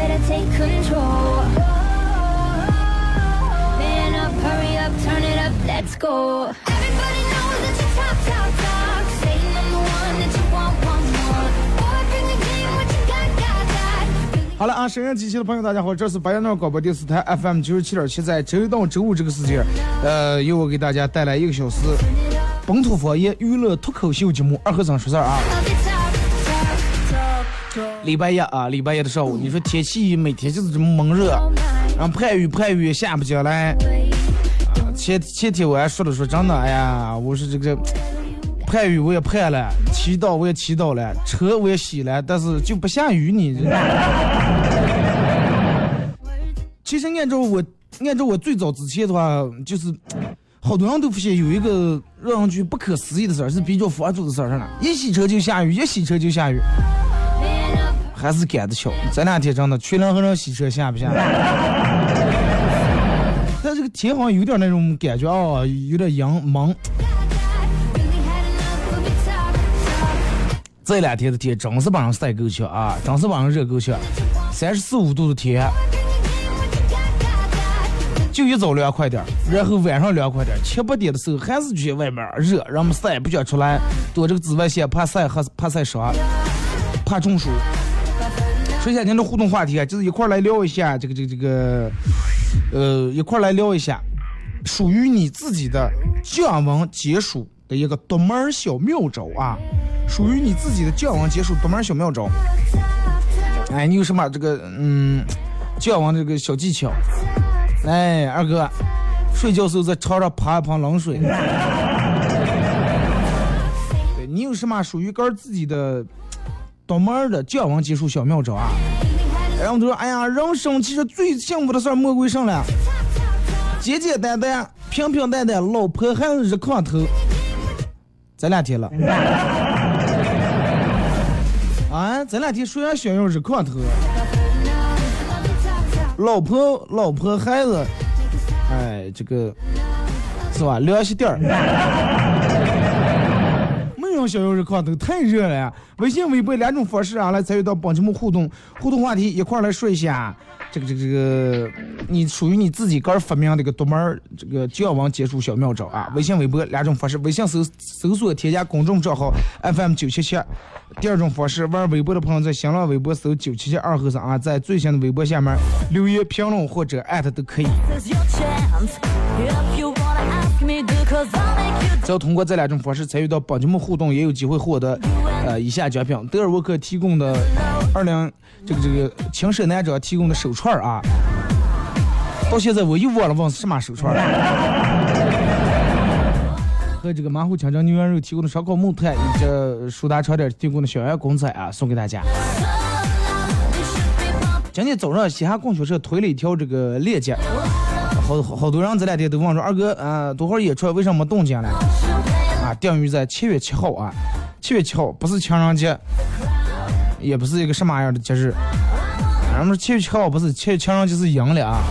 better take control. Man up, hurry up, turn it up, let's go. Everybody knows that you talk, talk, talk. Saying I'm the one that you want, want, want. Boy, bring the game, what you got, got, got. 好了啊，沈阳机器的朋友，大家好，这是白杨庄广播电视台 FM 九十七点七，在周一到周五这个时间，呃，由我给大家带来一个小时本土方言娱乐脱口秀节目《二和尚说事儿》啊。礼拜一啊，礼拜一的上午，你说天气每天就是这么闷热，然后盼雨盼雨下不下来。啊前前天我还说了说真的，哎呀，我说这个盼雨我也盼了，祈祷我也祈祷了，车我也洗了，但是就不下雨你。其实按照我按照我最早之前的话，就是好多人都发现有一个让人觉不可思议的事儿，是比较佛祖的事儿上了，一洗车就下雨，一洗车就下雨。还是赶得巧。这两天真的，全人和人洗车下不下？但这个天好像有点那种感觉啊，有点阴蒙。这两天的天真是把人晒够呛啊，真是把人热够呛。三十四五度的天，就一早凉快点，然后晚上凉快点，七八点的时候还是觉得外面热，人们晒不想出来，躲这个紫外线，怕晒和怕晒伤，怕中暑。说一下今天的互动话题啊，就是一块儿来聊一下这个这个这个，呃，一块儿来聊一下属于你自己的降温解暑的一个独门小妙招啊，属于你自己的降温解暑独门小妙招。哎，你有什么这个嗯降温这个小技巧？哎，二哥，睡觉时候在床上趴一盆冷水。对你有什么属于个自己的独门儿的降温技术小妙招啊？然后他说，哎呀，人生其实最幸福的事儿莫过于什么了？简简单单、平平淡淡，老婆孩子热炕头。这两天了。啊，这两天谁还想要热炕头？老婆、老婆、孩子，哎，这个是吧？凉席点儿。没人想要热炕头，太热了呀！微信、微博两种方式啊，来参与到帮节目互动，互动话题一块儿来说一下。这个这个这个，你属于你自己个儿发明的一个独门儿这个降温解暑小妙招啊！微信、微博两种方式，微信搜搜索添加公众账号 FM 九七七。第二种方式，玩微博的朋友在新浪微博搜九七七二和尚啊，在最新的微博下面留言评论或者艾特都可以。只要通过这两种方式参与到帮节目互动，也有机会获得呃以下奖品：德尔沃克提供的二零这个这个青蛇男者提供的手串儿啊。到现在我又忘了问是什么手串儿。和这个马虎清蒸牛羊肉提供的烧烤木炭，以及舒达超点提供的小羊公仔啊，送给大家。今天早上西汉供销社推了一条这个链接，好好多人这两天都问说二哥啊，多会儿演出为什么没动静了？啊，定于在七月七号啊，七月七号不是情人节，也不是一个什么样的节日，咱们七月七号不是七情人节是阴了啊？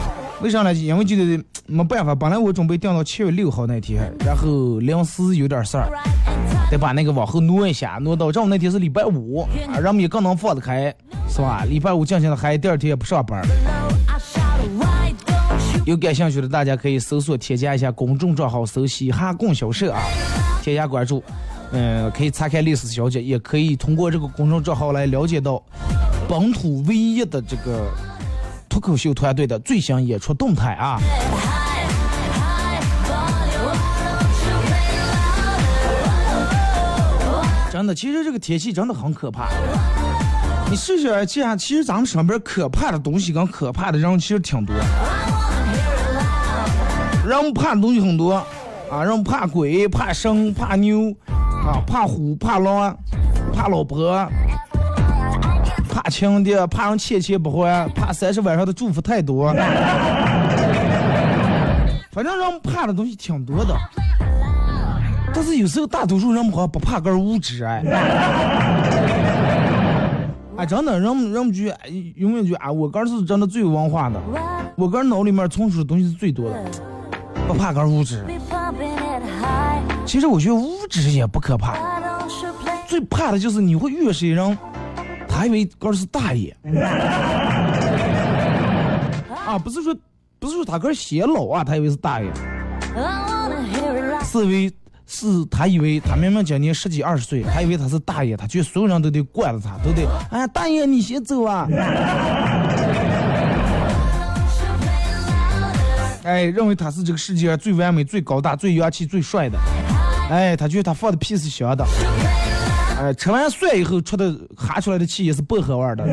为啥呢？因为觉得没办法，本来我准备定到七月六号那天，然后临时有点事儿，得把那个往后挪一下，挪到正好那天是礼拜五，啊，人们也更能放得开，是吧？礼拜五进行的嗨，第二天也不上班。有感兴趣的，大家可以搜索添加一下公众账号“搜嘻哈供销社”啊，添加关注。嗯，可以查看历史小姐，也可以通过这个公众账号来了解到本土唯一的这个脱口秀团队的最新演出动态啊。真的，其实这个天气真的很可怕。你试试这样，其实咱们身边可怕的东西跟可怕的人其实挺多。人怕的东西很多啊，人怕鬼、怕神、怕牛啊，怕虎、怕狼、怕老婆、怕亲的、怕人欠钱不还、怕三十晚上的祝福太多。反正人怕的东西挺多的。但是有时候大多数人好像不怕根无知哎，哎真的，人们人们就永远就啊，我哥是真的最有文化的，我哥脑里面存储的东西是最多的，不怕根无知。其实我觉得无知也不可怕，最怕的就是你会遇谁人，他以为哥是大爷，啊不是说不是说他哥显老啊，他以为是大爷，是因为。是他以为他明明今年十几二十岁，他以为他是大爷，他觉得所有人都得惯着他，都得哎大爷你先走啊！哎，认为他是这个世界上最完美、最高大、最洋气、最帅的。哎，他觉得他放的屁是香的。哎，吃完蒜以后出的哈出来的气也是薄荷味的。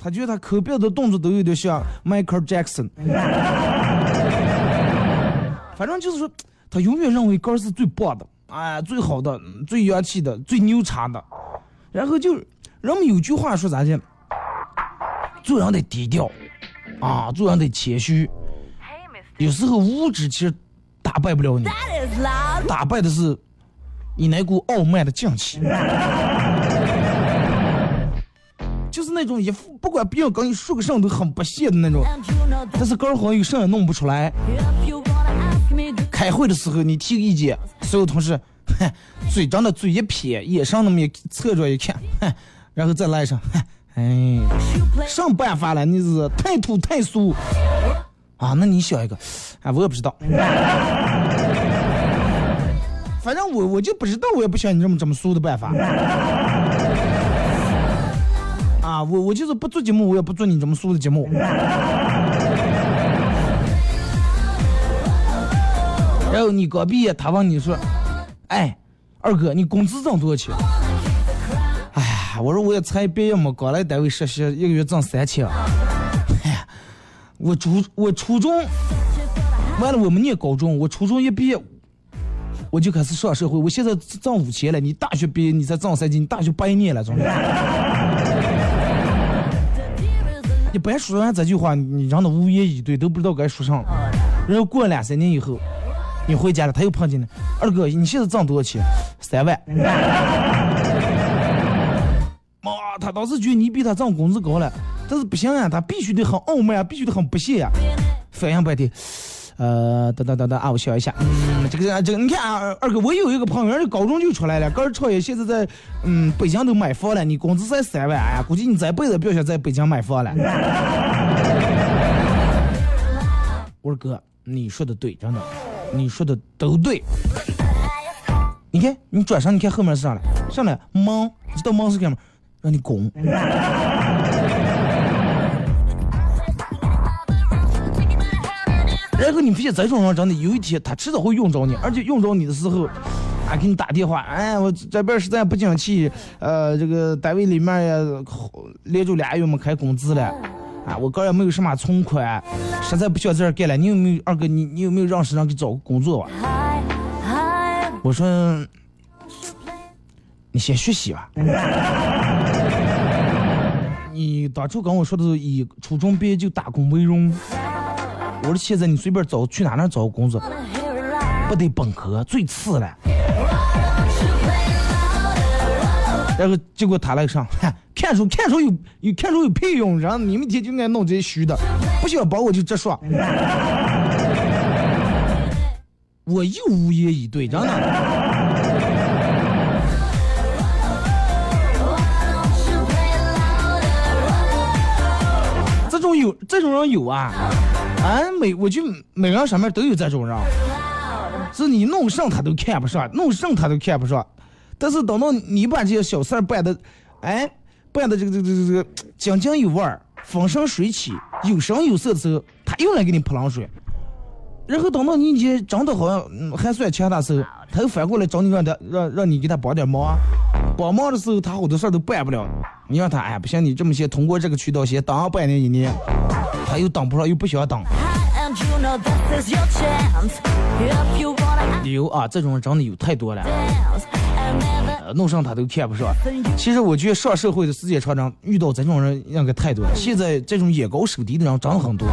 他觉得他抠鼻的动作都有点像 Michael Jackson。反正就是说，他永远认为哥是最棒的，哎，最好的、最洋气的、最牛叉的。然后就人们有句话说咋的？做人得低调，啊，做人得谦虚。有时候物质其实打败不了你，打败的是你那股傲慢的劲气。就是那种一副不管别人跟你说个什么都很不屑的那种，但是哥好有什么也弄不出来。开会的时候，你提个意见，所有同事，哼，嘴张的嘴一撇，眼上那么一侧着一看，哼，然后再来上，哎，上办法了，你是太土太俗啊？那你想一个，哎，我也不知道，反正我我就不知道，我也不想你这么这么俗的办法。啊，我我就是不做节目，我也不做你这么俗的节目。然后你刚毕业，他问你说：“哎，二哥，你工资挣多少钱？”我说我也才毕业嘛，刚来单位实习，一个月挣三千。哎呀，我初我初中完了，我们念高中，我初中一毕业，我就开始上社会。我现在挣五千了，你大学毕业你才挣三千，你大学八年了，总。一般说完这句话，你让他无言以对，都不知道该说啥。然后过了两三年以后。你回家了，他又碰见了。二哥，你现在挣多少钱？三万。他当时觉得你比他挣工资高了，但是不行啊，他必须得很傲慢啊，必须得很不屑呀。反应半天，呃，等等等等啊，我想一下，嗯，这个这个，你看啊，二哥，我有一个朋友，这高中就出来了，刚创业，现在在嗯北京都买房了，你工资才三万，哎呀，估计你这辈子不想在北京买房了。我说哥，你说的对，真的。你说的都对，你看你转身，你看后面是啥了？上来忙，知道忙是干嘛？让你拱。然后你发现这种人真的有一天他迟早会用着你，而且用着你的时候，啊给你打电话，哎我这边实在不景气，呃这个单位里面也连着俩月没开工资了。啊，我哥也没有什么存款，实在不想在这干了。你有没有二哥？你你有没有认识人给找个工作啊？我说，你先学习吧。你当初跟我说的是以初中毕业就打工为荣。我说现在你随便找去哪哪找个工作，不得本科最次了。然后结果他来上，看书看书有有看书有屁用，然后你们天就爱弄这些虚的，不想帮我就直说。我又无言以对，真的。有这种人有啊，啊每我就每个人上面都有这种人，是你弄上他都看不上，弄上他都看不上，但是等到你把这些小事儿办的，哎，办的这个这个这个这个井井有味儿，风生水起，有声有色的时候，他又来给你泼冷水。然后等到你已经真的好像嗯还算强大时候，他又反过来找你让他让让你给他帮点忙，帮忙的时候他好多事儿都办不了，你让他哎不行，你这么些通过这个渠道先当上半年一年，他又当不上又不想当，And you know this is your chance. If you wanna 有啊这种人真的有太多了弄上他都看不上。其实我觉得上社会的时间长长，遇到这种人应该太多了。现在这种眼高手低的人真的很多。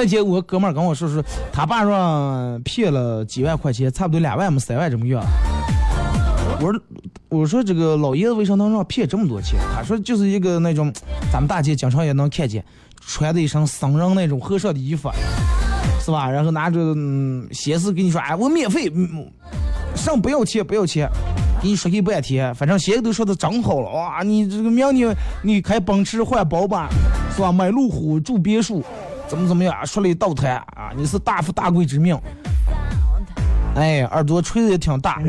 那天我哥们儿跟我说说，他爸让骗了几万块钱，差不多两万么三万这么样。我说我说这个老爷子为啥能让骗这么多钱？他说就是一个那种咱们大街经常也能看见，穿的一身僧人那种和尚的衣服，是吧？然后拿着嗯先是给你说，哎，我免费，嗯上不要钱不要钱，给你说给半天，反正鞋子都说的整好了哇，你这个明年你开奔驰换宝马，是吧？买路虎住别墅，怎么怎么样啊？说了一道台啊，你是大富大贵之命，哎，耳朵吹的也挺大，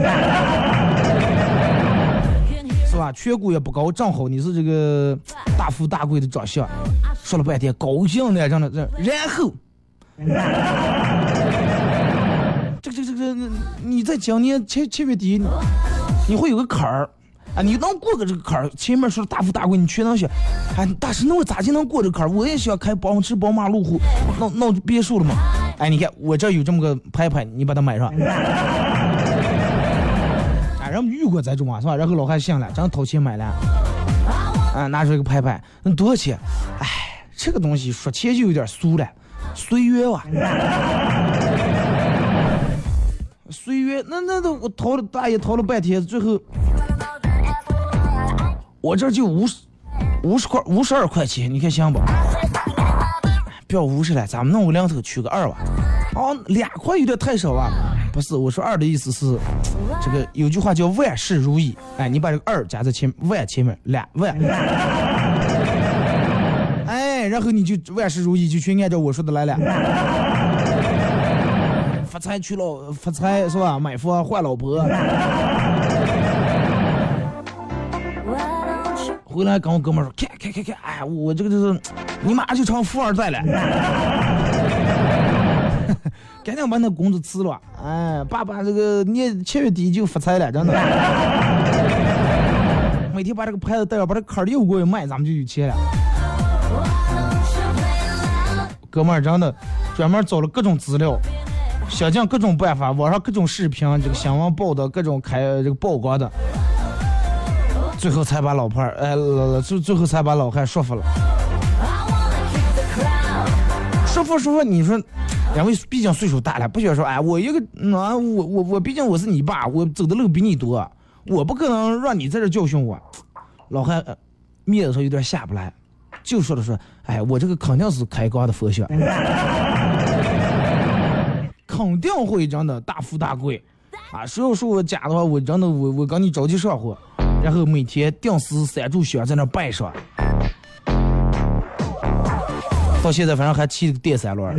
是吧？颧骨也不高，正好你是这个大富大贵的长相，说了半天高兴的，真的这，然后。这个这个这个，你在今年七七月底，你会有个坎儿啊，你能过个这个坎儿。前面说大富大贵，你全能想，哎，大师，那我咋就能过这个坎儿？我也想开奔驰、宝马、路虎，弄弄别墅了嘛。哎，你看我这有这么个牌牌，你把它买上。哎，人们遇过这种啊，是吧？然后老汉信了，真掏钱买了，啊，拿出一个牌牌，那多少钱？哎，这个东西说钱就有点俗了，岁月哇。岁月，那那都我掏了大爷掏了半天，最后我这就五十五十块五十二块钱，你看行不？不要五十了，咱们弄个两头取个二吧。哦，两块有点太少啊。不是，我说二的意思是，这个有句话叫万事如意。哎，你把这个二加在前万前面，两万。哎，然后你就万事如意，就全按照我说的来了。发财娶老发财是吧？买房换老婆。回来跟我哥们说，看看看看，哎，我这个就是，你马上就成富二代了。赶紧把那工资辞了，哎，爸爸这个年七月底就发财了，真的。每天把这个牌子带上，把这坎儿又过去卖，咱们就有钱了。哥们儿真的专门找了各种资料，想尽各种办法，网上各种视频，这个新闻报道，各种开这个曝光的，最后才把老伴儿，哎，老最最后才把老汉说服了。说服说服，你说，两位毕竟岁数大了，不需要说，哎，我一个，嗯啊，我我我，毕竟我是你爸，我走的路比你多，我不可能让你在这教训我。老汉呃面子上有点下不来，就说了说，哎，我这个肯定是开挂的佛学，肯定会真的大富大贵，啊，谁要说我假的话，我真的我我跟你着急上火，然后每天定时三炷香在那拜上。到现在反正还骑个电三轮。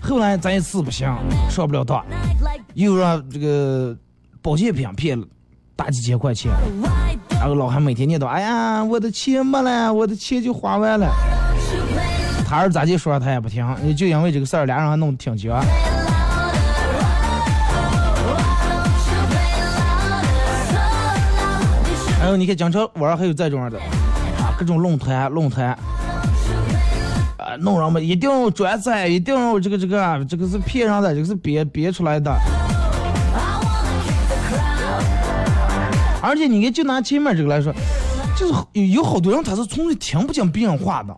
后来咱一次不行，上不了当，又让这个保健品骗了大几千块钱，然后老汉每天念叨：“哎呀，我的钱没了，我的钱就花完了。”他儿子咋地说他也不听，就因为这个事儿，俩人还弄得挺绝。你看，经常网上还有这种的，啊，各种论坛论坛，啊，弄人们一定要转载，一定要这个这个，这个是骗人的，这个是编编出来的。而且你看，就拿前面这个来说，就是有有好多人他是从来听不进别人话的，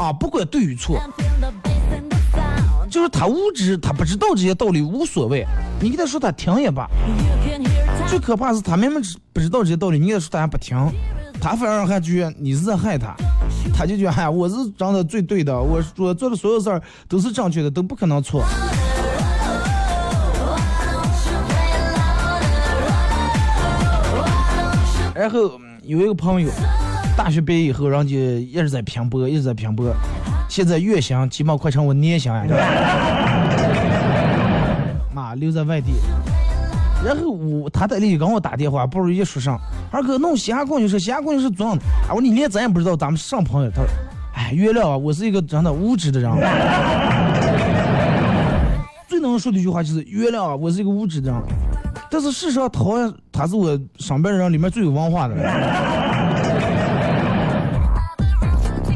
啊，不管对与错，就是他无知，他不知道这些道理无所谓，你给他说他听也罢。最可怕是他明明知不知道这些道理，你也说他还不听，他反而还觉得你是在害他，他就觉得哎，我是长得最对的，我我做的所有事儿都是正确的，都不可能错。然后有一个朋友，大学毕业以后，人家一直在拼搏，一直在拼搏，现在月薪起码快成我年薪呀，妈留在外地。然后我他在那里跟我打电话，不如一说上，二哥弄西安供应是西安供应是做样的，啊我说你连咱也不知道，咱们是上朋友。他说，哎，原谅啊，我是一个真的无知的人。最能说的一句话就是原谅啊，我是一个无知的人。但是事实上，他他是我上班人里面最有文化的人。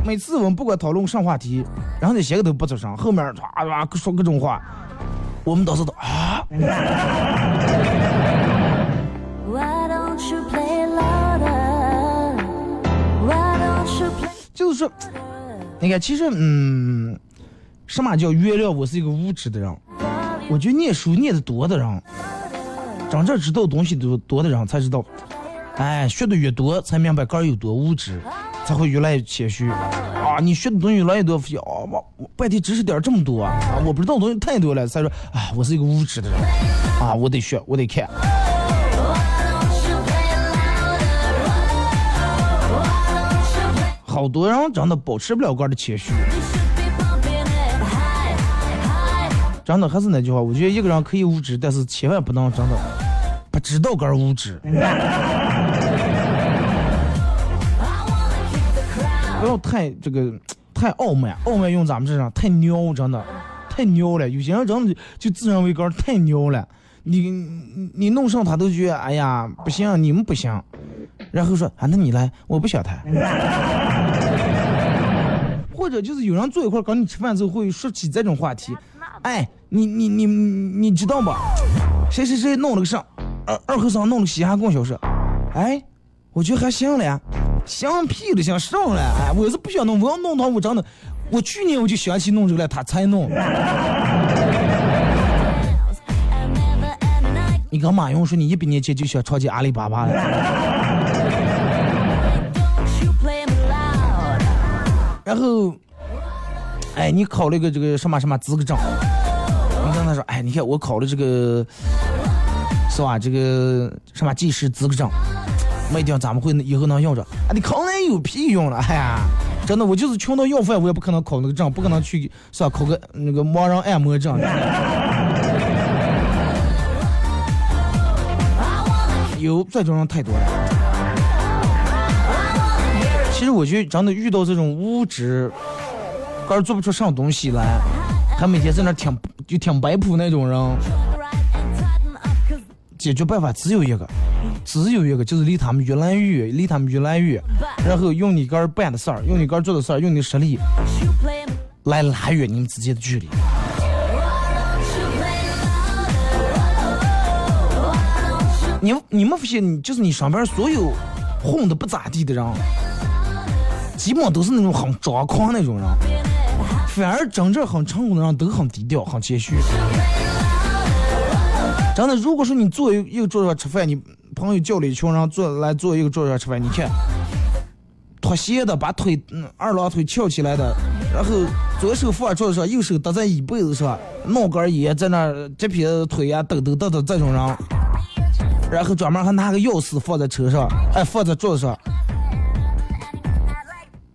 每次我们不管讨论上话题，然后那些个都不吱声，后面唰唰说各种话，我们都是都啊，说，你看，其实嗯，什么叫原谅我是一个无知的人？我觉得念书念的多的人，真正知道东西多多的人才知道，哎，学的越多才明白个儿有多无知，才会越来越谦虚。啊，你学的东西越来越多，哦，我我半天知识点这么多啊，我不知道东西太多了，才说啊，我是一个无知的人，啊，我得学，我得看。好多人真的保持不了个儿的谦虚。真的还是那句话，我觉得一个人可以无知，但是千万不能真的不知道个儿无知，不要太这个太傲慢，傲慢用咱们这上太牛，真的太牛了。有些人真的就自认为个儿太牛了，你你弄上他都觉得哎呀不行，你们不行，然后说啊那你来，我不想谈。或者就是有人坐一块儿跟你吃饭之后会说起这种话题，哎，你你你你知道吧？谁谁谁弄了个啥，二二和尚弄了个西汉供销社，哎，我觉得还行了呀，行屁了，行上了，哎，我是不想弄，我要弄的话，我真的，我去年我就想起弄这个了，他才弄。你跟马云说你一百年前就想创建阿里巴巴了.然后，哎，你考了个这个什么什么资格证，你跟他说，哎，你看我考了这个，是吧？这个什么技师资格证，没一定咱们会以后能用着。啊，你考那有屁用了？哎呀，真的，我就是穷到要饭，我也不可能考那个证，不可能去是吧？考个那个盲人按摩证。有这种人太多了。其实我觉得真的遇到这种无知，个儿做不出啥东西来，还每天在那挺就听摆谱那种人，解决办法只有一个，只有一个，就是离他们越来越，离他们越来越，然后用你个儿办的事儿，用你个儿做的事儿，用你的实力来拉远你们之间的距离。你你们发现，就是你上边所有混的不咋地的人，基本都是那种很张狂那种人，反而真正很成功的人都很低调，很谦虚。真的，如果说你坐一一个桌子上吃饭，你朋友叫了一群人坐来坐一个桌子上吃饭，你看，脱鞋的，把腿嗯二郎腿翘起来的，然后左手放桌子上，右手搭在椅背子上，弄根烟在那这撇腿呀抖抖抖抖这种人。然后专门还拿个钥匙放在车上，哎，放在桌子上。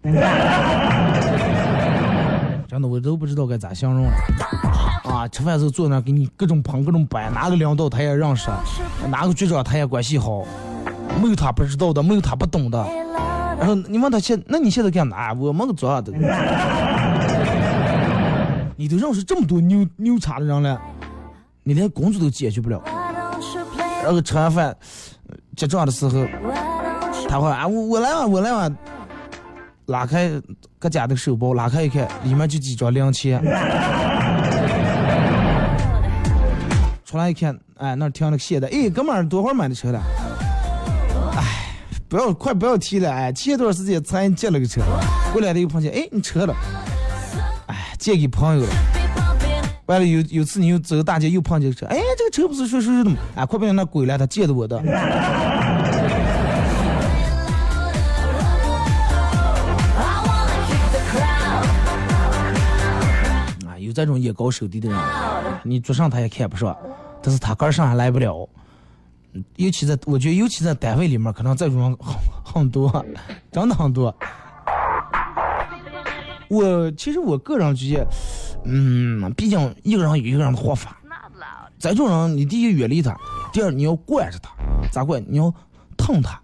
我都不知道该咋形容了。啊，吃饭时候坐那给你各种捧各种摆，哪个领导他也认识，哪个局长他也关系好，没有他不知道的，没有他不懂的。然后你问他现，那你现在干嘛？我们做啥的。你都认识这么多牛牛叉的人了，你连工作都解决不了。然后吃完饭结账的时候，他会啊，我我来吧，我来吧。拉开各家的手包，拉开一看，里面就几张零钱。出来一看，哎，那停了个现代，哎，哥们儿，多会儿买的车了？哎，不要快不要提了，哎，前段时间才借了个车，过来的又碰见，哎，你车了，哎，借给朋友了。完了有有次你又走大街又碰见个车，哎，这个车不是说说的吗？哎，快别让他鬼了，他借的我的。有这种眼高手低的人，你坐上他也看不上，但是他个儿上还来不了。尤其在我觉得尤其在单位里面，可能这种人很很多，真的很多。我其实我个人觉得，嗯，毕竟一个人有一个人的活法。这种人，你第一远离他，第二你要惯着他，咋惯？你要疼他。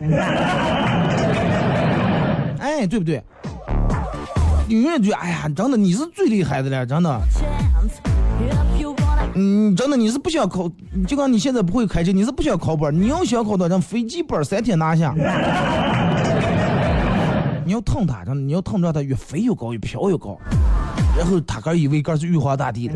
哎，对不对？你永远觉，哎呀，真的你是最厉害的了，真的。嗯，真的你是不想考，就刚你现在不会开车，你是不想考本，你要想考到让飞机本三天拿下。你要疼他，真的你要疼着他越飞越高，越飘越高，然后他个以为个是玉皇大帝的。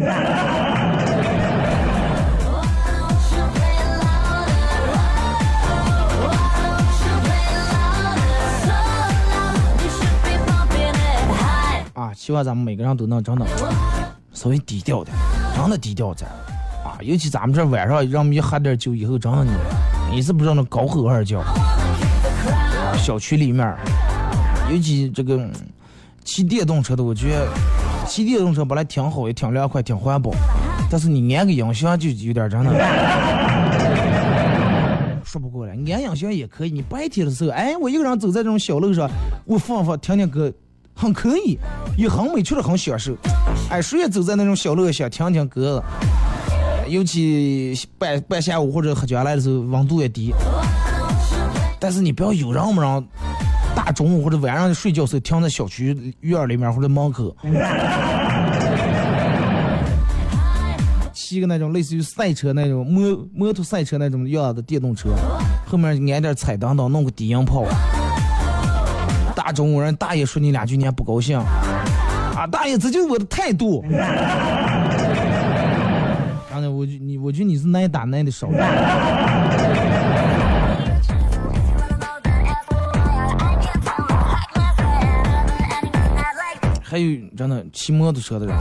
希望咱们每个人都能真的稍微低调点，真的低调点啊！尤其咱们这晚上，让我们一喝点酒以后，真的你你是不知道那高吼二叫。小区里面，尤其这个骑电动车的，我觉得骑电动车本来挺好，也挺凉快，挺环保，但是你安个音响就有点真的说不过来。安音响也可以，你白天的时候，哎，我一个人走在这种小路上，我放放听听歌。很可以，也很美，确实很享受。哎，谁也走在那种小路想听听歌，尤其半半下午或者喝酒来的时候，温度也低。但是你不要有人没人，大中午或者晚上睡觉时候停在小区院里面或者门口，骑个那种类似于赛车那种摩摩托赛车那种样的电动车，后面安点彩灯灯，弄个低音炮。中午人，大爷说你两句，你还不高兴？啊，大爷，这就是我的态度。刚才我就你，我觉得你是挨打挨的少。还有真的骑摩托车的人，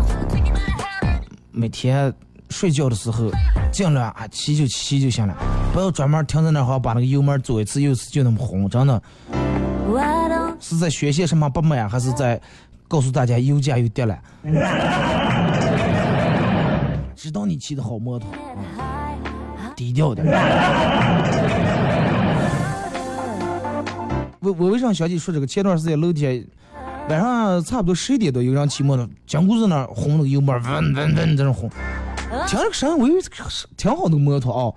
每天睡觉的时候，尽量啊骑就骑就行了，不要专门停在那儿，好把那个油门左一次右次就那么轰，真的。是在宣泄什么不满，还是在告诉大家油价又跌了？知道你骑的好摩托，低调点。我我为啥想起说这个？前段时间楼天晚上差不多十一点多，有人骑摩托，江姑子那儿轰那个油门，嗡嗡嗡在那轰，听那个声，我以为挺好那个摩托啊。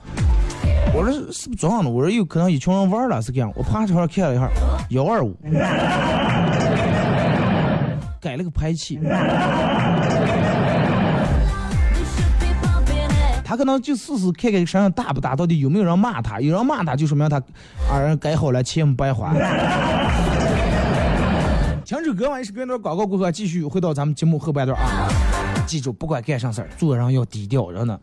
我说是不是撞了？我说有可能一群人玩了，是这样。我爬车上看了一下，幺二五，改了个排气。他可能就试试看看身上大不大，到底有没有人骂他？有人骂他，就说明他二人改好了，钱没白花。停止歌完一首歌段广告过后，继续回到咱们节目后半段啊！记住，不管干啥事儿，做人要低调，真的。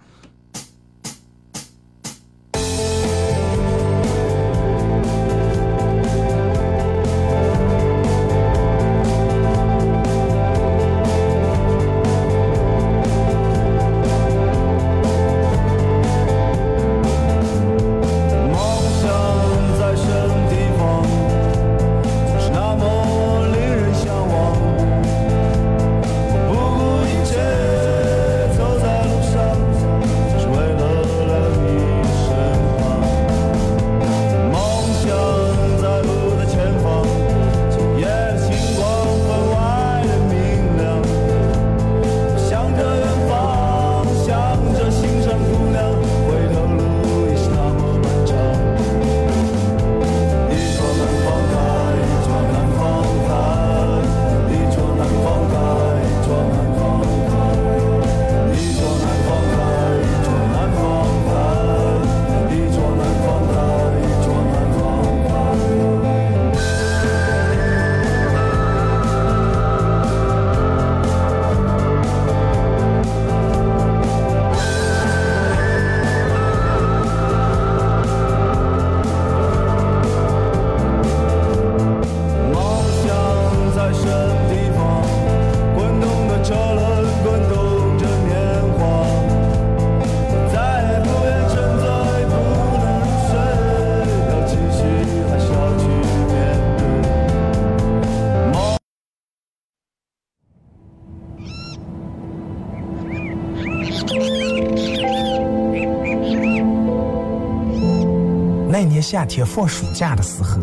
夏天放暑假的时候，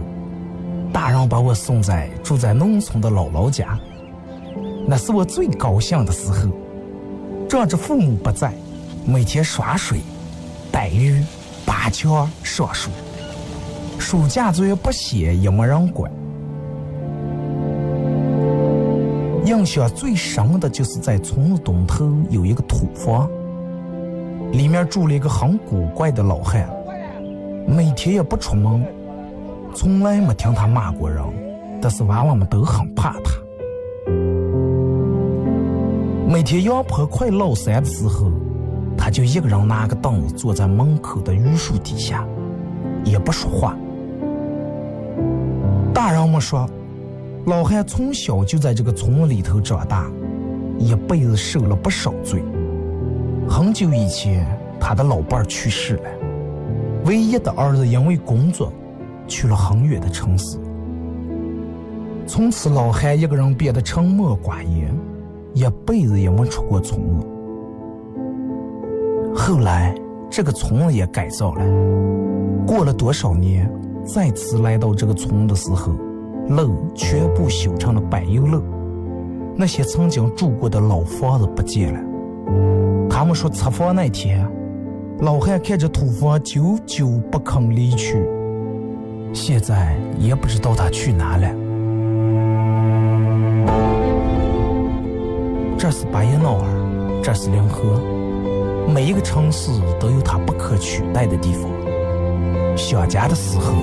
大人把我送在住在农村的姥姥家，那是我最高兴的时候。仗着父母不在，每天耍水、逮鱼、拔枪、上树，暑假作业不写也没人管。印象最深的就是在村东头有一个土房，里面住了一个很古怪的老汉，每天也不出门，从来没听他骂过人，但是娃娃们都很怕他。每天阳坡快落山的时候，他就一个人拿个凳子坐在门口的榆树底下，也不说话。大人们说，老汉从小就在这个村里头长大，一辈子受了不少罪。很久以前，他的老伴儿去世了，唯一的儿子因为工作去了很远的城市。从此，老汉一个人变得沉默寡言。一辈子也没出过村子。后来，这个村子也改造了。过了多少年，再次来到这个村的时候，路全部修成了柏油路。那些曾经住过的老房子不见了。他们说，拆房那天，老汉看着土房，久久不肯离去。现在也不知道他去哪了。这是巴彦淖尔，这是临河，每一个城市都有它不可取代的地方。想家的时候，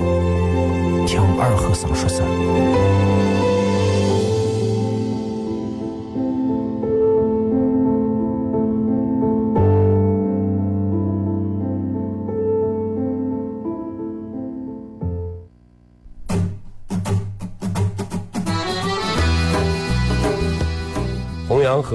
听二和尚说声。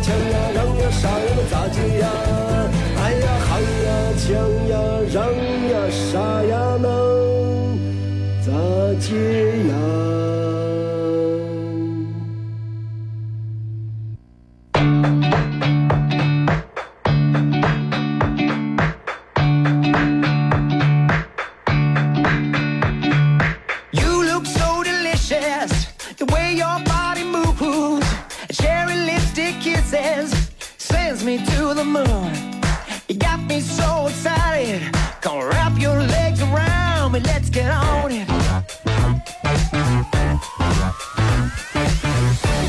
抢呀，让呀，杀呀，那咋接呀？哎呀，行呀，抢呀，让呀，杀呀，能咋接呀？To the moon. You got me so excited. Come wrap your legs around me, let's get on it.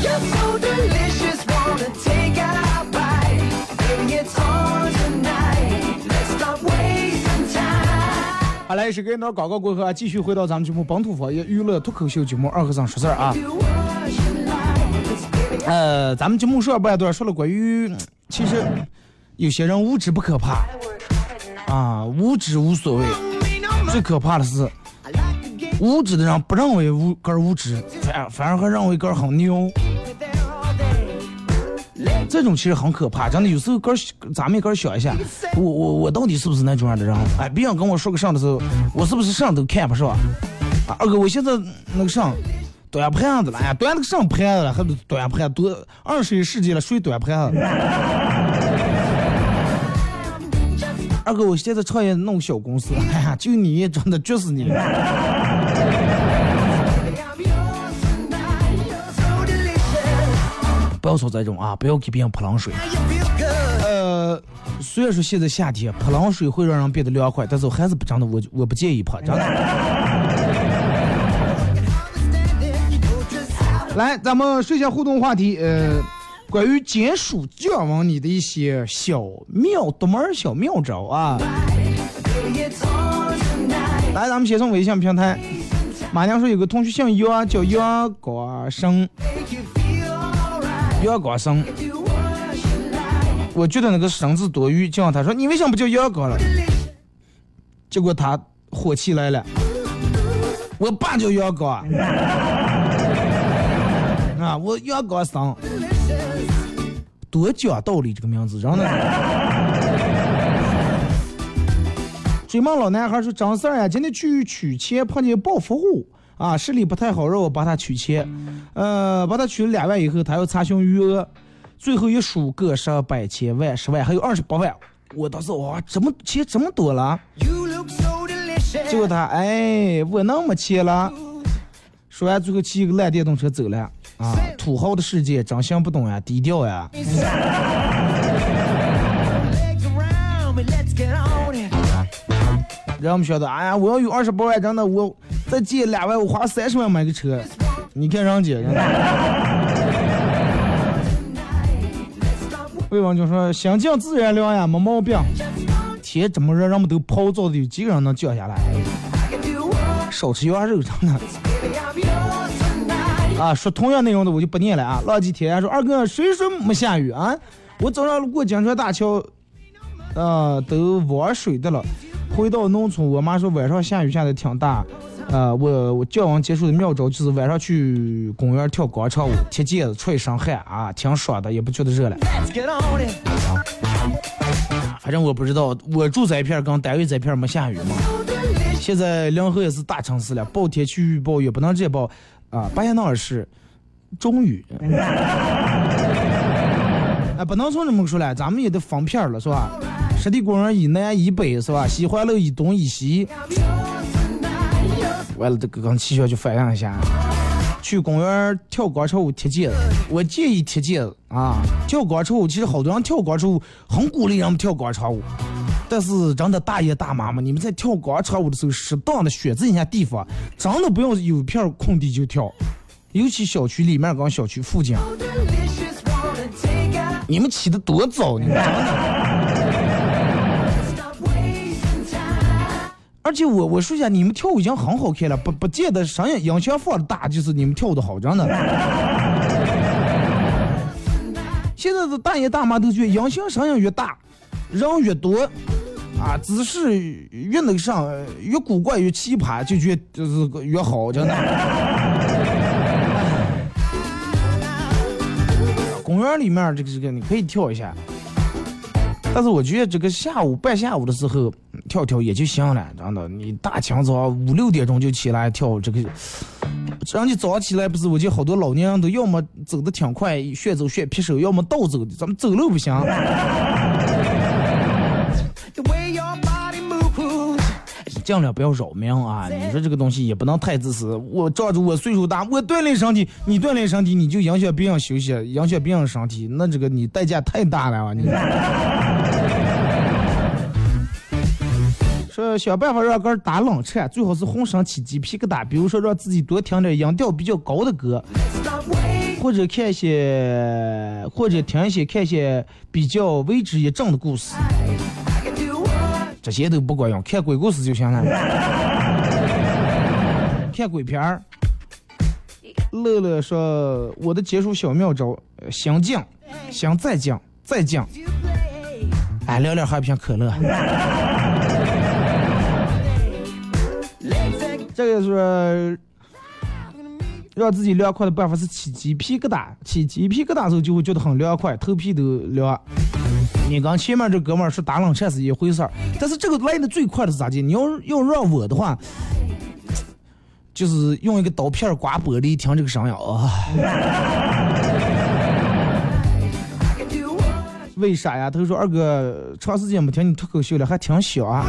You're so delicious, wanna take a bite. Baby, it's on tonight. Let's stop wasting time. 好嘞，是广告过后啊，继续回到咱们节目本土方言娱乐脱口秀节目二和尚说事儿啊。呃，咱们节目上半段说了关于，嗯其实有些人无知不可怕啊，无知无所谓，最可怕的是无知的人不认为无个儿无知，反反而还认为个儿很牛，这种其实很可怕。真的，有时候个儿咱们也个儿想一下，我我我到底是不是那种样的人？哎，别人跟我说个啥的时候，我是不是啥都看不上？啊，二哥，我现在那个啥。端盘子了，哎呀，端那个上盘子了，还不端盘多二十一世纪了，谁端盘子？二哥，我现在创业弄小公司，哎呀，就你真的绝死你！不要说这种啊，不要给别人泼冷水。呃，虽然说现在夏天泼冷水会让人变得凉快，但是我还是不真的，我我不建议泼，真的。来，咱们说一下互动话题，呃，关于减暑降温你的一些小妙独门小妙招啊。来，咱们先从微信平台。马娘说有个同学姓杨，叫杨国生，杨国生。我觉得那个生字多余，就让他说你为什么不叫杨哥了？结果他火气来了，我爸叫杨哥。我阳刚桑，多讲道理这个名字，真的。追梦老男孩说：“张四儿呀，今天去取钱碰见暴发户啊，视力不太好，让我帮他取钱。呃，帮他取了两万以后，他要查询余额，最后一数个十百千万十万，还有二十八万。我当时哇，这么钱这么多了？结果他哎，我那么钱了。说完，最后骑一个烂电动车走了。啊，土豪的世界真行不懂呀，低调呀。让我们晓得，哎呀，我要有二十八万，真的，我再借两万，我花三十万买个车。你看人家，人家。魏王就说：“心静自然凉呀，没毛病。天这么热，人们都泡澡的，有几个人能降下来？少吃羊肉，真的。啊，说同样内容的我就不念了啊。浪迹天涯说：“二哥，谁说没下雨啊？我早上路过江川大桥，呃，都玩水的了。回到农村，我妈说晚上下雨下的挺大。呃，我我教完结束的妙招就是晚上去公园跳广场舞，踢毽子，出一身汗啊，挺爽的，也不觉得热了。反正我不知道，我住这片儿跟单位这片儿没下雨嘛。现在临河也是大城市了，报天气预报也不能这报啊。巴彦淖尔市中雨，哎，不能从这么说了，咱们也得分片儿了，是吧？湿地公园以南以北是吧？西环路以东以西。完了，这个跟气象就反映一下。去公园跳广场舞、踢毽子，我建议踢毽子啊！跳广场舞，其实好多人跳广场舞很鼓励人们跳广场舞，但是真的大爷大妈们，你们在跳广场舞的时候，适当的选择一下地方，真的不要有片空地就跳，尤其小区里面跟小区附近.你们起的多早，你们真的。而且我我说一下，你们跳舞已经很好看了，不不见得声音音响放的大，就是你们跳的好，真的。现在的大爷大妈都觉得音响声音越大，人越多，啊，姿势越那个上，越古怪越奇葩，就觉得就是越好，真的。公园里面这个这个你可以跳一下，但是我觉得这个下午半下午的时候跳跳也就行了，真的。你大清早五六点钟就起来跳这个，让你早上起来不是？我见好多老年人都要么走的挺快，旋走旋劈手，要么倒走的，咱们走路不行。尽量不要扰民啊！你说这个东西也不能太自私。我仗着我岁数大，我锻炼身体，你锻炼身体，你就影响别人休息，影响别人身体，那这个你代价太大了啊！你 说想办法让歌打冷颤，最好是浑身起鸡皮疙瘩，比如说让自己多听点音调比较高的歌，或者看一些，或者听一些看一些比较为之一振的故事。这些都不管用，看鬼故事就行了。看鬼片儿。乐乐说：“我的解暑小妙招，呃想降，想再降，再降。哎，聊聊喝一瓶可乐。这个是让自己凉快的办法是起鸡皮疙瘩，起鸡皮疙瘩的时候就会觉得很凉快，头皮都凉。你跟前面这哥们儿是打冷颤是一回事儿，但是这个来的最快的是咋地？你要要让我的话，就是用一个刀片刮玻璃，听这个声音啊。为啥呀？他说二哥长时间没听你脱口秀了，还挺小啊。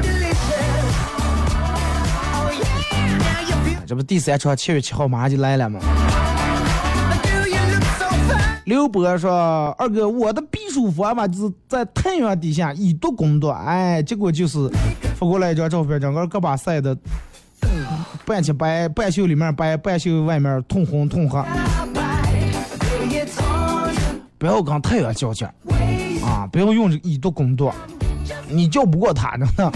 这不第三场七月七号马上就来了吗？刘波说：“二哥，我的避暑方法就是在太阳底下以毒攻毒。哎，结果就是发过来一张照片，整个胳膊晒的半漆白，半袖里面白，半袖外面通红通黑。不要跟太阳较劲啊！不要用这以毒攻毒，你叫不过他，真的。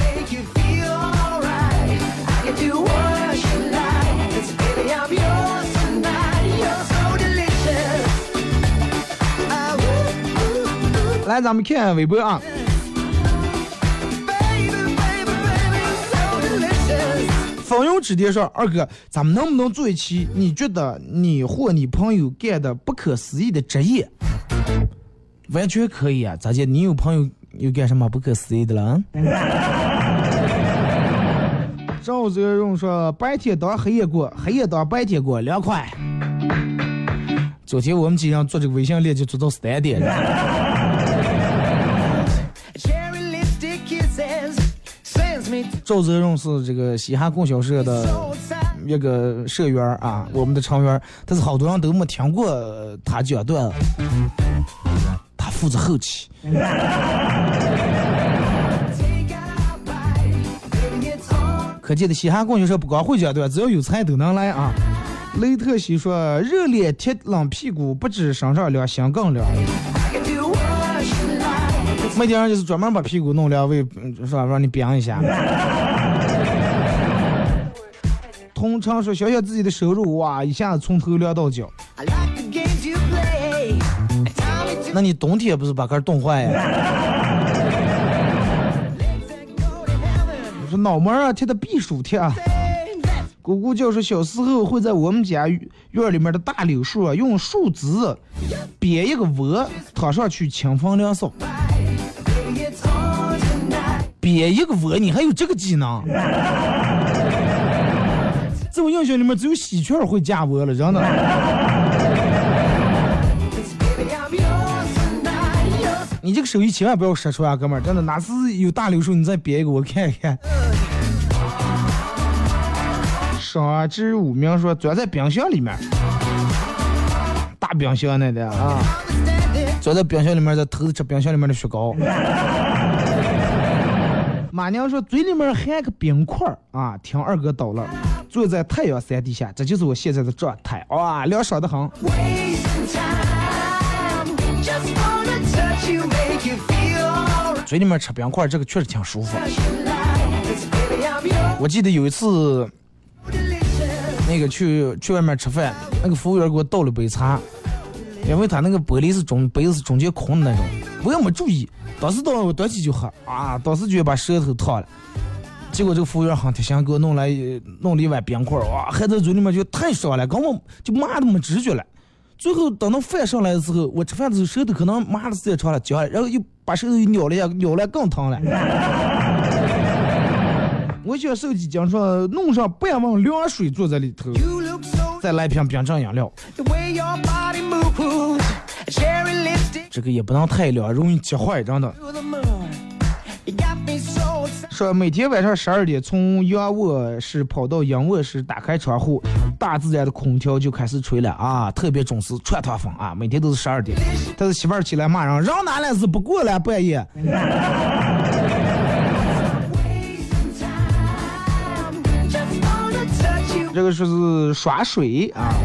来，咱们看看微博啊，ooh. Baby, baby, baby, so delicious. 草油指点说：“二哥，咱们能不能做一期？你觉得你或你朋友干的不可思议的职业？完全可以啊！咋姐，你有朋友有干什么不可思议的了？” 赵泽荣说：“白天当黑夜过，黑夜当白天过，凉快。”昨天我们经常做这个微信链接做到三点赵泽荣是这个嘻哈供销社的一个社员啊，我们的成员，但是好多人都没听过他讲段，他负责后期。可见的嘻哈供销社不光会讲段，只要有才都能来啊。雷特西说：“热脸贴冷屁股，不止身上凉，心更凉。没地方就是专门把屁股弄凉，为是吧？让你冰一下。”通常说想想自己的收入，哇，一下子从头凉到脚。那你冬天不是把根冻坏呀？我说脑门儿啊贴的避暑贴啊。姑姑就是小时候会在我们家院里面的大柳树啊，用树枝编一个窝，躺上去清风凉爽。编一个窝，你还有这个技能？在我印象里面，只有喜鹊会架窝了，真的。你这个手艺千万不要说出啊，哥们儿，真的，哪次有大柳树，你再编一个我看一看。上至五名说钻在冰箱里面，大冰箱那的啊.钻在冰箱里面在偷着吃冰箱里面的雪糕。马娘说嘴里面含个冰块儿啊，听二哥叨了，坐在太阳伞底下，这就是我现在的状态，哇，凉爽的很。嘴里面吃冰块儿，这个确实挺舒服。我记得有一次那个去去外面吃饭，那个服务员给我倒了杯茶，因为他那个玻璃是中杯子是中间空的那种，我也没注意，当时倒我端起就喝啊，当时就把舌头烫了。结果这个服务员很贴心，给我弄来弄了一碗冰块儿，哇，含在嘴里面就太爽了，根本就麻都没知觉了。最后等到饭上来的时候，我吃饭的时候舌头可能麻的时间长了，焦了，然后又把舌头又咬了一下，咬了更疼了。我想手机讲说弄上半碗凉水坐在里头再来瓶冰镇饮料，the way your body moves. 这个也不能太凉，容易结坏，真的。说每天晚上十二点从阳卧室跑到阴卧室，打开窗户，大自然的空调就开始吹了啊，特别准时，串堂风啊，每天都是十二点。但是媳妇儿起来骂人，让哪来是不过了半夜。这个说是耍水啊，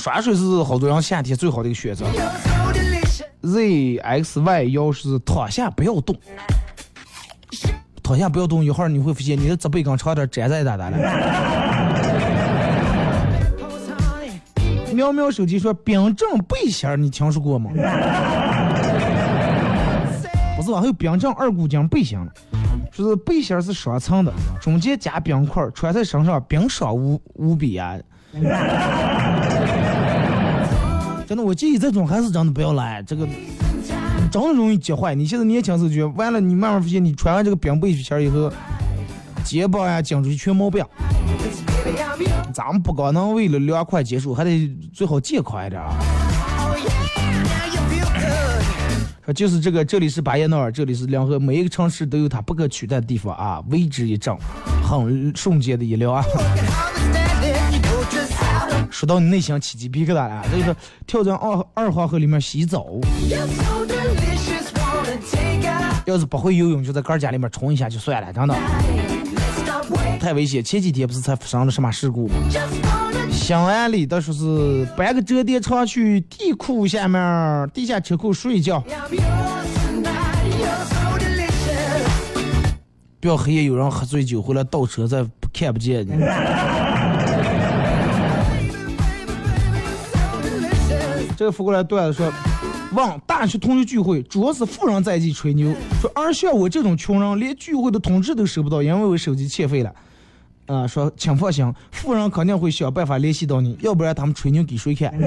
耍水是好多人夏天最好的一个选择。Z X Y 幺是躺下不要动，躺下不要动，一会儿你会发现你的脊背跟床单粘在一搭搭了。喵喵手机说冰镇背心儿，你听说过吗？不是吧？还有冰镇二股筋背心儿，说是背心是双层的，中间加冰块，穿在身上冰爽无无比啊！真的，我建议这种还是真的不要来，这个真的容易结坏。你现在年轻时候觉得完了，你慢慢发现你穿完这个冰背心儿以后，肩膀呀、颈椎全毛病。咱们不光能为了凉快结束，还得最好健康一点啊！就是这个，这里是巴彦淖尔，这里是两河，每一个城市都有它不可取代的地方啊，为之一振，很瞬间的一流啊！说到你内心起鸡皮疙瘩了，这个跳进二二黄河里面洗澡，要是不会游泳，就在杆儿家里面冲一下就算了，真的太危险。前几天不是才发生了什么事故吗？Just wanna 兴安里的说是搬个折叠床去地库下面地下车库睡觉，不要黑夜有人喝醉酒回来倒车再看不见你。这个扶过来段子说，问大学同学聚会，主要是富人在一起吹牛，说而像我这种穷人，连聚会的通知都收不到，因为我手机欠费了。啊、说请放心，富人肯定会想办法联系到你，要不然他们吹牛给谁看？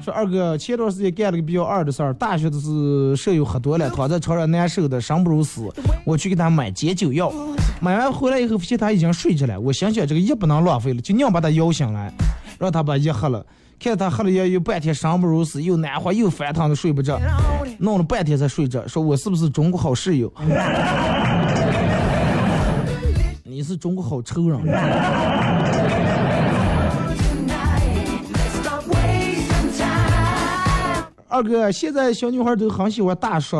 说二哥，前段时间干了个比较二的事儿，大学的是舍友喝多了，躺在床上难受的生不如死，我去给他买解酒药，买完回来以后发现他已经睡着了，我想想这个药不能浪费了，就硬把他摇醒来，让他把药喝了。看他喝了药有半天生不如死，又难活又翻腾的睡不着，弄了半天才睡着。说我是不是中国好室友？你是中国好仇人。二哥，现在小女孩都很喜欢大叔，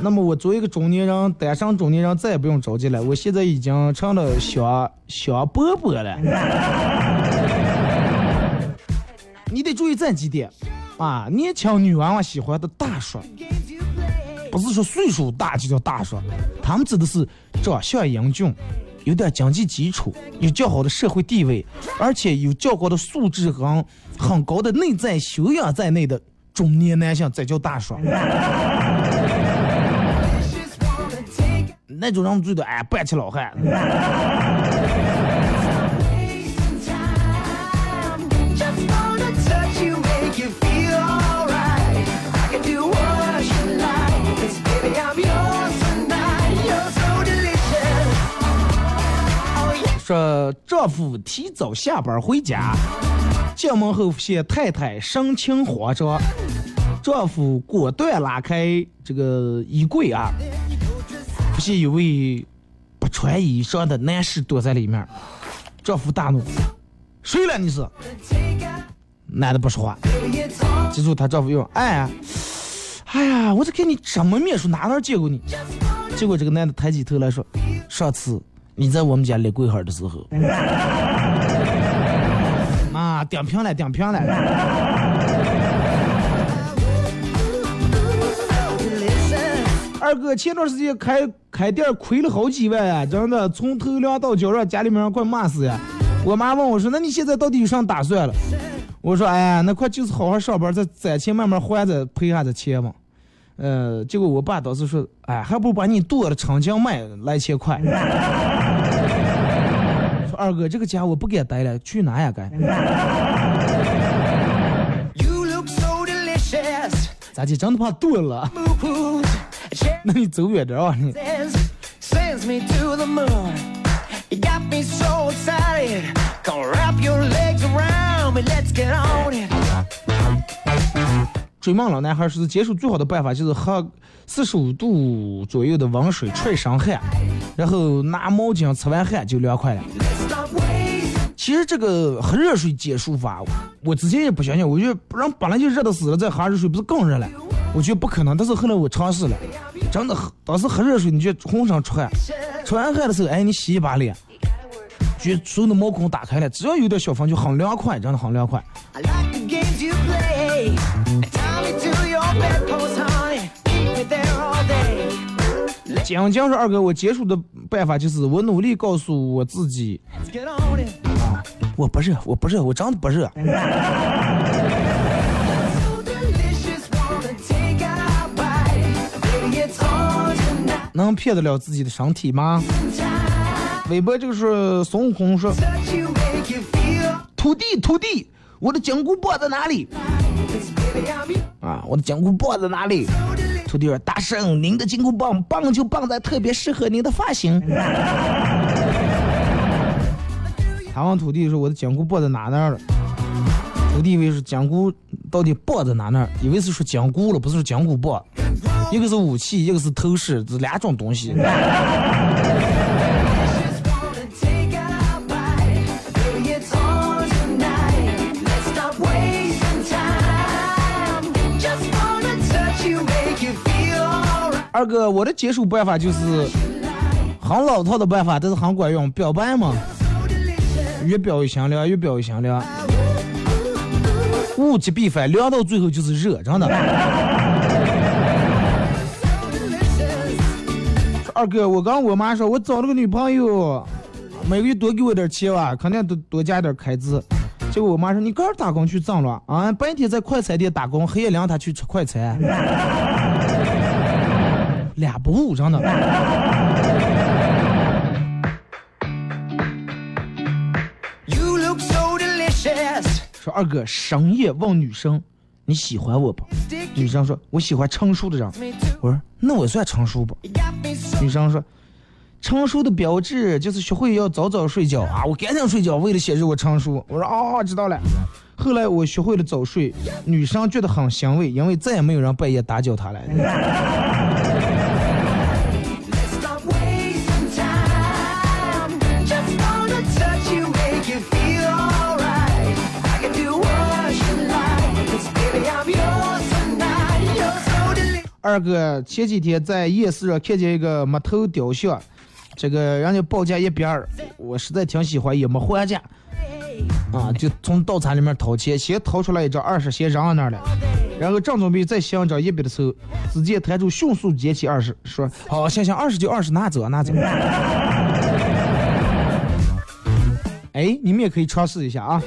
那么我作为一个中年人，单身中年人再也不用着急了。我现在已经成了小小伯伯了。你得注意这几点啊！年轻女娃娃喜欢的大叔，不是说岁数大就叫大叔，他们指的是长相英俊，有点经济基础，有较好的社会地位，而且有较高的素质和很高的内在修养在内的中年男性，才叫大叔。那种人觉得哎，半起老汉。说丈夫提早下班回家，进门后发现太太神情慌张，丈夫果断拉开这个衣柜啊，发现有位不穿衣裳的男士躲在里面，丈夫大怒：“谁了你是？”男的不说话，记住他丈夫用哎，哎呀，我这看你什么面熟，哪能见过你？结果这个男的抬起头来说：“上次你在我们家立柜号的时候，妈顶平了，顶平了。”二哥前段时间开开店亏了好几万啊，真的从头凉到脚让家里面人快骂死呀。我妈问我说：“那你现在到底有啥打算了？”我说：“哎呀，那快就是好好上班，再攒钱慢慢还着赔下这钱嘛。”呃，结果我爸当时说：“哎，还不如把你剁了长江卖来钱快。” 说二哥，这个家我不敢待了，去哪呀该. 咋地，真的怕剁了. 那你走远点啊你。Sends, sends me to the moon. You got me so excited. Come wrap your legs around me. Let's get on it. 追梦老男孩说是解暑最好的办法就是喝四十五度左右的温水吹上汗，然后拿毛巾擦完汗就凉快了。其实这个喝热水解暑法，我之前也不相信，我觉得人本来就热的死了，再喝热水不是更热了？我觉得不可能，但是后来我尝试了，真的，当时喝热水，你就浑身出汗，出完汗的时候，哎，你洗一把脸，觉所有的毛孔打开了，只要有点小风就很凉快，真的很凉快。I like the games you play. 讲讲说二哥，我结束的办法就是我努力告诉我自己，我不热，我不热，我真的不热。能骗得了自己的身体吗？微博就是孙悟空说 Touch you, make you feel. 徒弟徒弟，我的金箍棒在哪里？啊，我的金箍棒在哪里？So delicious. 徒弟说大圣，您的金箍棒棒就棒在特别适合您的发型。他问徒弟说我的金箍棒在哪那儿了？徒弟以为是金箍到底棒在哪那儿？以为是说金箍了，不是说金箍棒。一个是武器，一个是头饰，这两种东西。二哥，我的解暑办法就是很老套的办法，但是很管用，表白嘛，越表越香凉，越表越香凉。物极必反，凉到最后就是热，真的。二哥，我跟我妈说，我找了个女朋友，每个月多给我点钱吧，肯定多多加点开支。结果我妈说你刚打工去挣了啊，白天在快餐店打工，黑夜两他去吃快餐，俩不误真的。说二哥深夜问女生你喜欢我不？女生说我喜欢成熟的人。我说那我算成熟不女生说，成熟的标志就是学会要早早睡觉啊！我赶紧睡觉，为了显示我成熟。我说哦，知道了。后来我学会了早睡，女生觉得很欣慰，因为再也没有人半夜打搅她了。二哥前几天在夜市上看见一个木头雕像，这个人家报价一百二，我实在挺喜欢，也没还价，啊，就从道餐里面掏钱，先掏出来一张二十，先扔到那儿了，然后正准备再想一张一百的时候，只见摊主迅速捡起二十，说：“好，行行，二十就二十，拿走拿走。”哎，你们也可以尝试一下啊。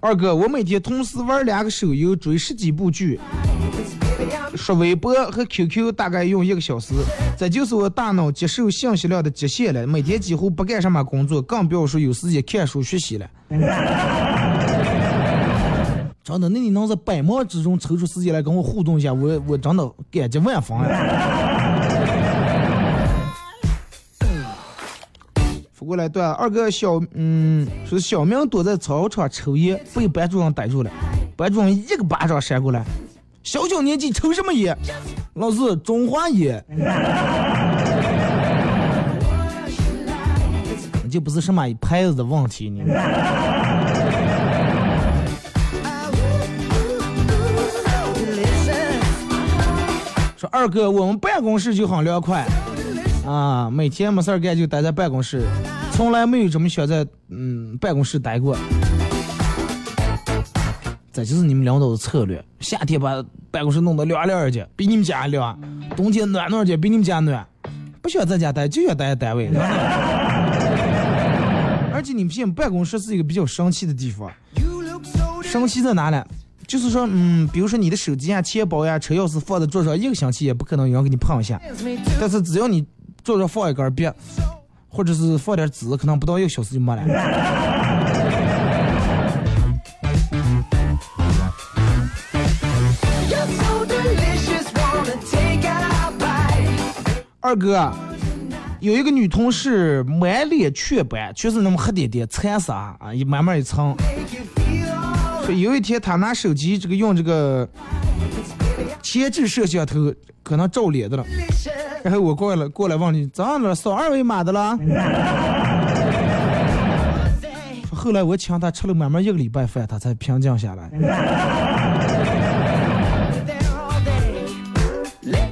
二哥，我每天同时玩两个手游，追十几部剧，刷微博和 QQ 大概用一个小时，这就是我大脑接受信息量的极限了。每天几乎不干什么工作，更不要说有时间看书学习了。真的，那你能在百忙之中抽出时间来跟我互动一下，我我真的感激万分呀。过来段二哥小嗯，说小明躲在操场抽烟，被班主任逮住了，班主任一个巴掌扇过来，小小年纪抽什么烟？老师，中华烟。就不是什么牌子的问题，你。说二哥，我们办公室就很凉快，啊，每天没事儿干就待在办公室，从来没有这么想在嗯办公室待过。这就是你们领导的策略，夏天把办公室弄得凉凉的，比你们家凉；冬天暖暖的，比你们家暖。不想在家待，就想待在单位。而且你们现在办公室是一个比较生气的地方，生气在哪呢？就是说，嗯，比如说你的手机呀、钱包呀、车钥匙放在桌上一个星期，也不可能有人给你碰一下。但是只要你桌上放一根笔，或者是放点纸，可能不到一个小时就没了。二哥，有一个女同事满脸雀斑，全是那么黑点点、惨色啊，一慢慢一层。说有一天她拿手机这个用这个前置摄像头，可能照脸的了。然后我过来过来问你，咋了？扫二维码的了？后来我请他吃了满满一个礼拜饭，他才平静下来。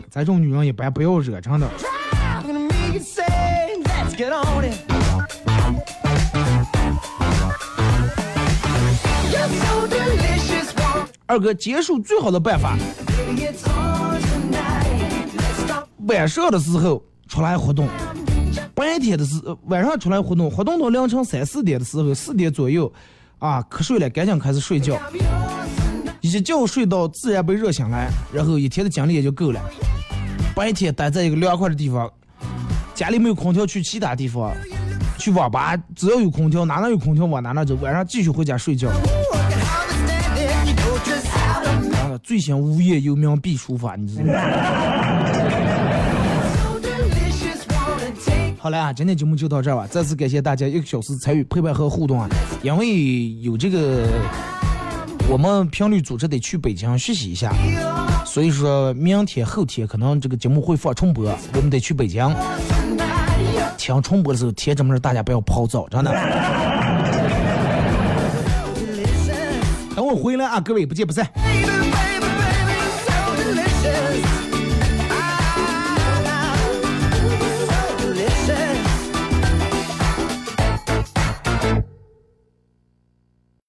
咱这种女人一般不要惹，真的。二哥，结束最好的办法，晚上的时候出来活动，白天的时晚上出来活动，活动到凌晨三四点的时候，四点左右，啊，瞌睡了，赶紧开始睡觉，一觉睡到自然被热醒来，然后一天的精力也就够了。白天待在一个凉快的地方，家里没有空调，去其他地方，去网吧，只要有空调，哪能有空调往哪能走。晚上继续回家睡觉。啊，最先无业游民必书法，你知道吗？好了啊，今天节目就到这儿吧。再次感谢大家一个小时参与陪伴和互动啊！因为有这个，我们频率组织得去北京学习一下，所以说明天后天可能这个节目会放重播，我们得去北京。听重播的时候，贴这么事大家不要跑早，真的。等我回来啊，各位不见不散。